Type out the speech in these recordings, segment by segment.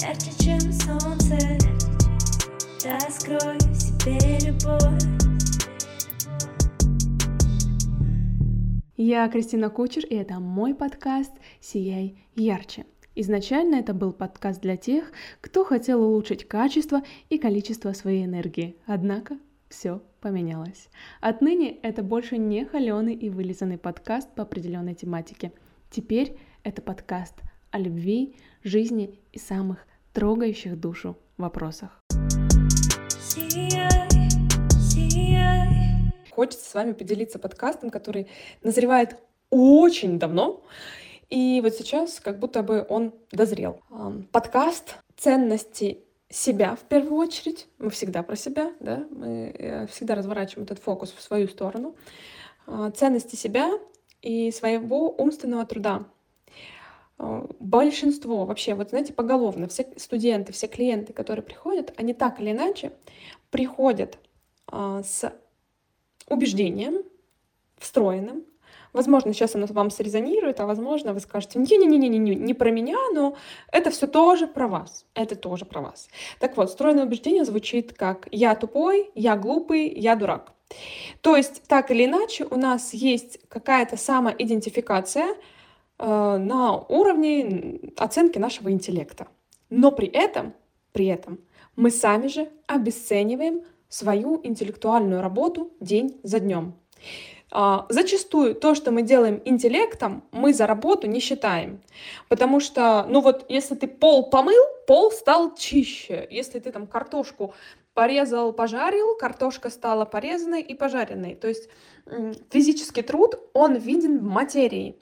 Ярче, чем солнце, раскрой в себе любовь. Я Кристина Кучер, и это мой подкаст «Сияй ярче». Изначально это был подкаст для тех, кто хотел улучшить качество и количество своей энергии. Однако все поменялось. Отныне это больше не холеный и вылизанный подкаст по определенной тематике. Теперь это подкаст о любви, жизни и самых трогающих душу вопросах. Хочется с вами поделиться подкастом, который назревает очень давно, и вот сейчас как будто бы он дозрел. Ам, Подкаст ценности себя в первую очередь. Мы всегда про себя, да, мы э, всегда разворачиваем этот фокус в свою сторону. А, Ценности себя и своего умственного труда. А, Большинство вообще, вот знаете, поголовно, все студенты, все клиенты, которые приходят, они так или иначе приходят а, с убеждением встроенным, Возможно, сейчас оно вам срезонирует, а возможно, вы скажете, не-не-не-не, не про меня, но это все тоже про вас. Это тоже про вас. Так вот, стройное убеждение звучит как «я тупой», «я глупый», «я дурак». То есть, так или иначе, у нас есть какая-то самоидентификация э, на уровне оценки нашего интеллекта. Но при этом, при этом мы сами же обесцениваем свою интеллектуальную работу день за днем. А, Зачастую то, что мы делаем интеллектом, мы за работу не считаем. Потому что, ну вот, если ты пол помыл, пол стал чище. Если ты там картошку порезал, пожарил, картошка стала порезанной и пожаренной. То есть физический труд, он виден в материи.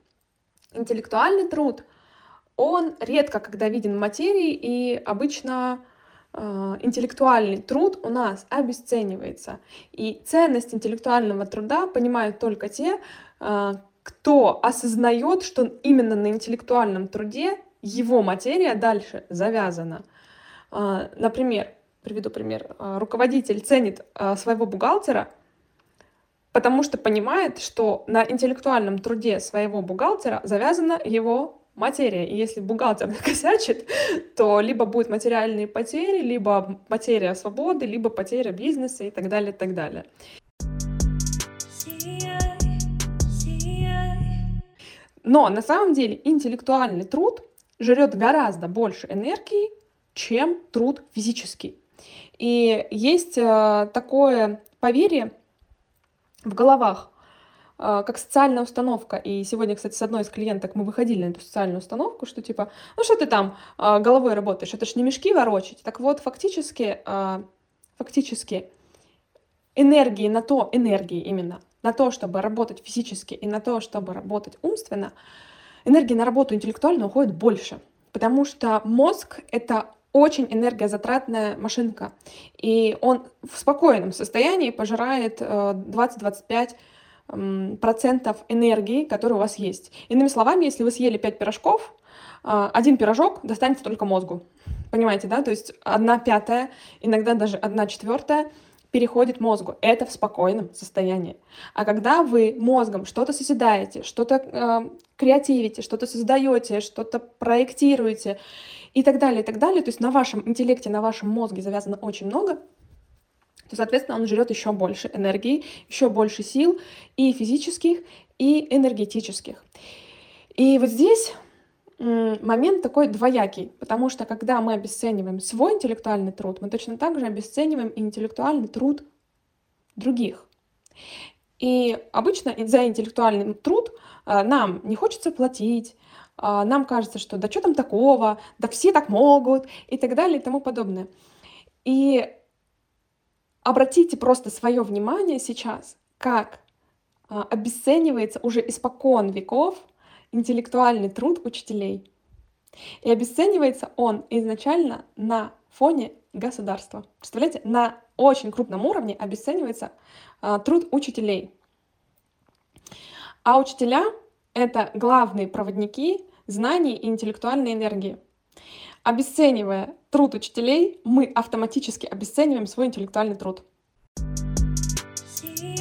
Интеллектуальный труд, он редко когда виден в материи и обычно э, интеллектуальный труд у нас обесценивается. И ценность интеллектуального труда понимают только те, э, кто осознает, что именно на интеллектуальном труде его материя дальше завязана. Э, Например, приведу пример, э, руководитель ценит э, своего бухгалтера, потому что понимает, что на интеллектуальном труде своего бухгалтера завязана его материя. И если бухгалтер накосячит, то либо будут материальные потери, либо потеря свободы, либо потеря бизнеса и так далее, и так далее. Но на самом деле интеллектуальный труд жрет гораздо больше энергии, чем труд физический. И есть э, такое поверье в головах, э, как социальная установка. И сегодня, кстати, с одной из клиенток мы выходили на эту социальную установку, что типа, ну что ты там э, головой работаешь, это ж не мешки ворочать. Так вот, фактически, фактически энергии на то, энергии именно, на то, чтобы работать физически и на то, чтобы работать умственно, энергии на работу интеллектуально уходит больше. Потому что мозг — это очень энергозатратная машинка. И он в спокойном состоянии пожирает э, 20-25 м, процентов энергии, которая у вас есть. Иными словами, если вы съели 5 пирожков, э, один пирожок достанется только мозгу. Понимаете, да? То есть одна пятая, иногда даже одна четвертая переходит мозгу. Это в спокойном состоянии. А когда вы мозгом что-то созидаете, что-то э, креативите, что-то создаете, что-то проектируете и так далее, и так далее, то есть на вашем интеллекте, на вашем мозге завязано очень много, то, соответственно, он жрет еще больше энергии, еще больше сил и физических, и энергетических. И вот здесь момент такой двоякий, потому что когда мы обесцениваем свой интеллектуальный труд, мы точно так же обесцениваем и интеллектуальный труд других. И обычно за интеллектуальный труд а, нам не хочется платить, а, нам кажется, что да что там такого, да все так могут и так далее и тому подобное. И обратите просто свое внимание сейчас, как а, обесценивается уже испокон веков интеллектуальный труд учителей. И обесценивается он изначально на фоне государства. Представляете, на очень крупном уровне обесценивается а, труд учителей. А учителя — это главные проводники знаний и интеллектуальной энергии. Обесценивая труд учителей, мы автоматически обесцениваем свой интеллектуальный труд. Сияй,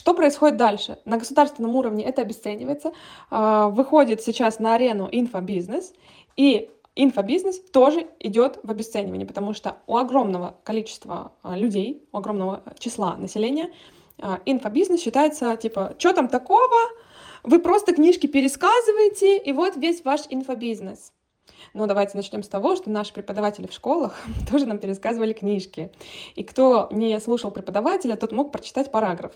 Что происходит дальше? На государственном уровне это обесценивается. А, выходит сейчас на арену инфобизнес, и инфобизнес тоже идет в обесценивание, потому что у огромного количества а, людей, у огромного числа населения а, инфобизнес считается типа, что там такого, вы просто книжки пересказываете, и вот весь ваш инфобизнес. Но давайте начнем с того, что наши преподаватели в школах тоже нам пересказывали книжки. И кто не слушал преподавателя, тот мог прочитать параграф.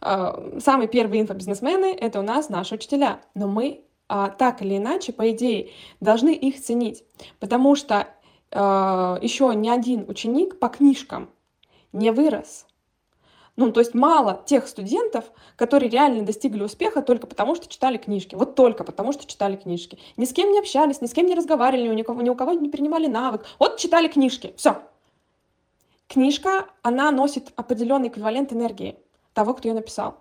А, самые первые инфобизнесмены — это у нас наши учителя. Но мы а, так или иначе, по идее, должны их ценить. Потому что а, еще ни один ученик по книжкам не вырос. Ну, то есть мало тех студентов, которые реально достигли успеха только потому, что читали книжки. Вот только потому, что читали книжки. Ни с кем не общались, ни с кем не разговаривали, у кого, ни у кого не принимали навык. Вот читали книжки. Все. Книжка, она носит определенный эквивалент энергии того, кто ее написал.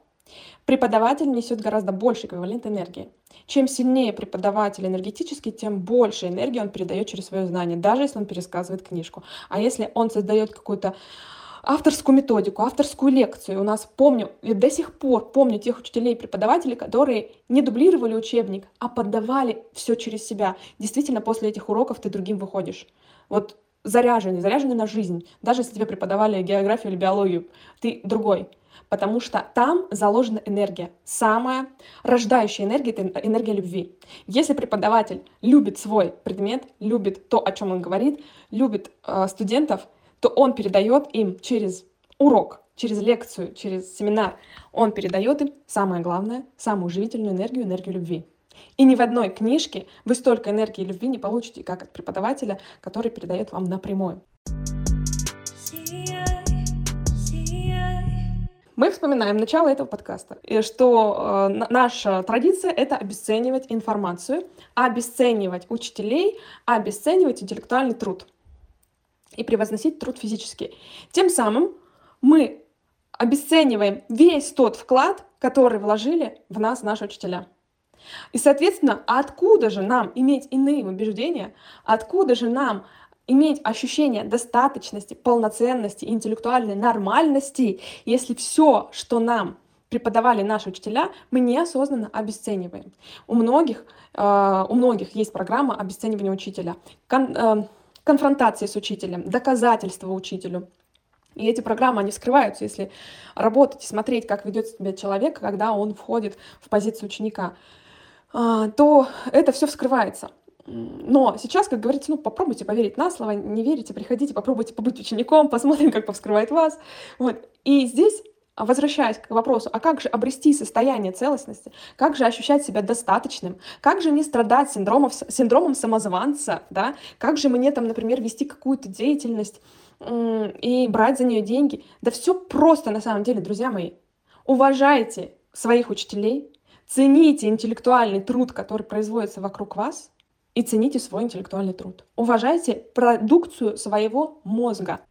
Преподаватель несет гораздо больше эквивалент энергии. Чем сильнее преподаватель энергетический, тем больше энергии он передает через свое знание, даже если он пересказывает книжку. А если он создает какую-то авторскую методику, авторскую лекцию. У нас помню, и до сих пор помню тех учителей и преподавателей, которые не дублировали учебник, а подавали все через себя. Действительно, после этих уроков ты другим выходишь. Вот заряженный, заряженный на жизнь. Даже если тебе преподавали географию или биологию, ты другой. Потому что там заложена энергия. Самая рождающая энергия — это энергия любви. Если преподаватель любит свой предмет, любит то, о чем он говорит, любит э, студентов, то он передает им через урок, через лекцию, через семинар, он передает им самое главное, самую живительную энергию, энергию любви. И ни в одной книжке вы столько энергии и любви не получите, как от преподавателя, который передает вам напрямую. Мы вспоминаем начало этого подкаста, что э, наша традиция — это обесценивать информацию, обесценивать учителей, обесценивать интеллектуальный труд и превозносить труд физический. Тем самым мы обесцениваем весь тот вклад, который вложили в нас наши учителя. И, соответственно, откуда же нам иметь иные убеждения, откуда же нам иметь ощущение достаточности, полноценности, интеллектуальной нормальности, если все, что нам преподавали наши учителя, мы неосознанно обесцениваем. У многих, э, у многих есть программа обесценивания учителя. Кон, э, конфронтации с учителем, доказательства учителю. И эти программы, они скрываются, если работать и смотреть, как ведет себя человек, когда он входит в позицию ученика, а, то это все вскрывается. Но сейчас, как говорится, ну попробуйте поверить на слово, не верите, приходите, попробуйте побыть учеником, посмотрим, как повскрывает вас. Вот. И здесь возвращаясь к вопросу, а как же обрести состояние целостности, как же ощущать себя достаточным, как же не страдать синдромом, синдромом самозванца, да, как же мне там, например, вести какую-то деятельность и брать за нее деньги. Да все просто на самом деле, друзья мои. Уважайте своих учителей, цените интеллектуальный труд, который производится вокруг вас, и цените свой интеллектуальный труд. Уважайте продукцию своего мозга.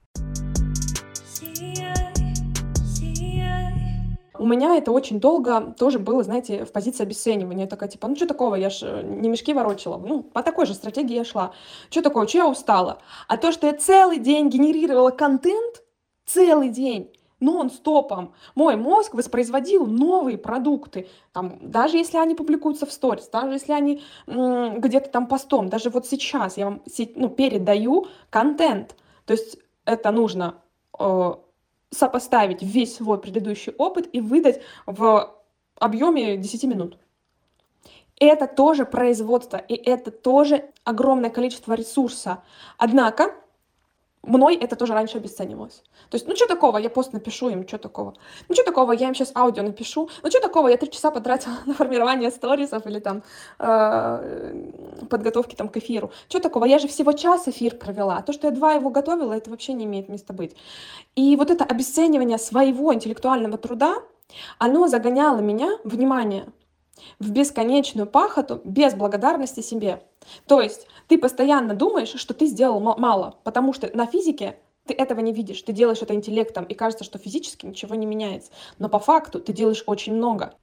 У меня это очень долго тоже было, знаете, в позиции обесценивания. Я такая, типа, ну что такого, я ж э, не мешки ворочила. Ну, по такой же стратегии я шла. Что такое, что я устала? А то, что я целый день генерировала контент, целый день, нон-стопом мой мозг воспроизводил новые продукты, там, даже если они публикуются в сторис, даже если они где-то там постом, даже вот сейчас я вам ну, передаю контент. То есть это нужно э, сопоставить весь свой предыдущий опыт и выдать в объеме 10 минут. Это тоже производство, и это тоже огромное количество ресурса. Однако мной это тоже раньше обесценивалось. То есть, ну что такого, я пост напишу им, что такого? Ну что такого, я им сейчас аудио напишу? Ну что такого, я три часа потратила на формирование сторисов или там э, подготовки там к эфиру. Что такого, я же всего час эфир провела. То, что я два его готовила, это вообще не имеет места быть. И вот это обесценивание своего интеллектуального труда, оно загоняло меня, внимание, в бесконечную пахоту без благодарности себе. То есть ты постоянно думаешь, что ты сделал мало, потому что на физике ты этого не видишь, ты делаешь это интеллектом, и кажется, что физически ничего не меняется. Но по факту ты делаешь очень много.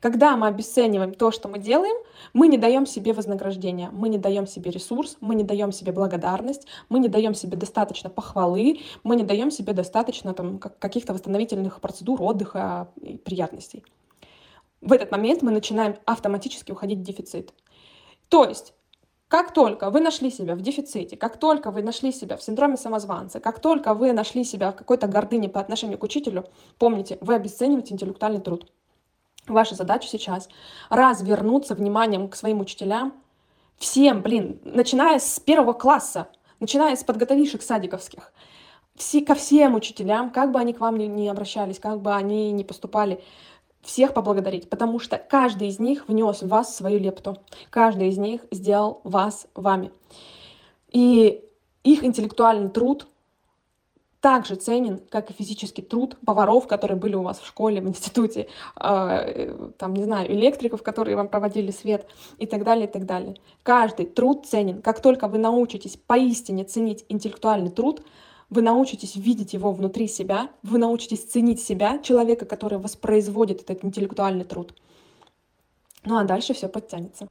Когда мы обесцениваем то, что мы делаем, мы не даем себе вознаграждения, мы не даем себе ресурс, мы не даем себе благодарность, мы не даем себе достаточно похвалы, мы не даем себе достаточно там, каких-то восстановительных процедур, отдыха и приятностей. В этот момент мы начинаем автоматически уходить в дефицит. То есть как только вы нашли себя в дефиците, как только вы нашли себя в синдроме самозванца, как только вы нашли себя в какой-то гордыне по отношению к учителю, помните, вы обесцениваете интеллектуальный труд. Ваша задача сейчас развернуться вниманием к своим учителям, всем, блин, начиная с первого класса, начиная с подготовишек садиковских, все, ко всем учителям, как бы они к вам ни, ни обращались, как бы они ни поступали, всех поблагодарить, потому что каждый из них внес в вас свою лепту. Каждый из них сделал вас вами. И их интеллектуальный труд также ценен, как и физический труд поваров, которые были у вас в школе, в институте, э, там, не знаю, электриков, которые вам проводили свет и так далее, и так далее. Каждый труд ценен. Как только вы научитесь поистине ценить интеллектуальный труд, вы научитесь видеть его внутри себя, вы научитесь ценить себя, человека, который воспроизводит этот интеллектуальный труд. Ну а дальше все подтянется.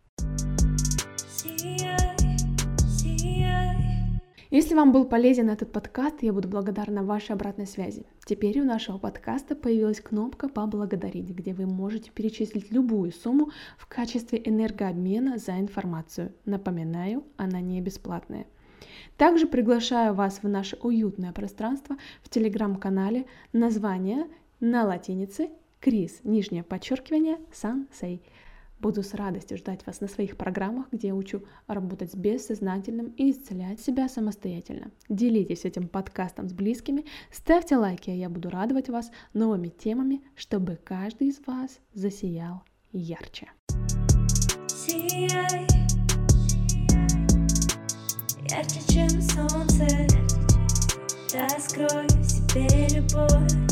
Если вам был полезен этот подкаст, я буду благодарна вашей обратной связи. Теперь у нашего подкаста появилась кнопка «Поблагодарить», где вы можете перечислить любую сумму в качестве энергообмена за информацию. Напоминаю, она не бесплатная. Также приглашаю вас в наше уютное пространство в телеграм-канале название на латинице Крис, нижнее подчеркивание, Сансей. Буду с радостью ждать вас на своих программах, где я учу работать с бессознательным и исцелять себя самостоятельно. Делитесь этим подкастом с близкими, ставьте лайки, а я буду радовать вас новыми темами, чтобы каждый из вас засиял ярче. Сияй. Ярче, чем солнце. Раскрой в себе любовь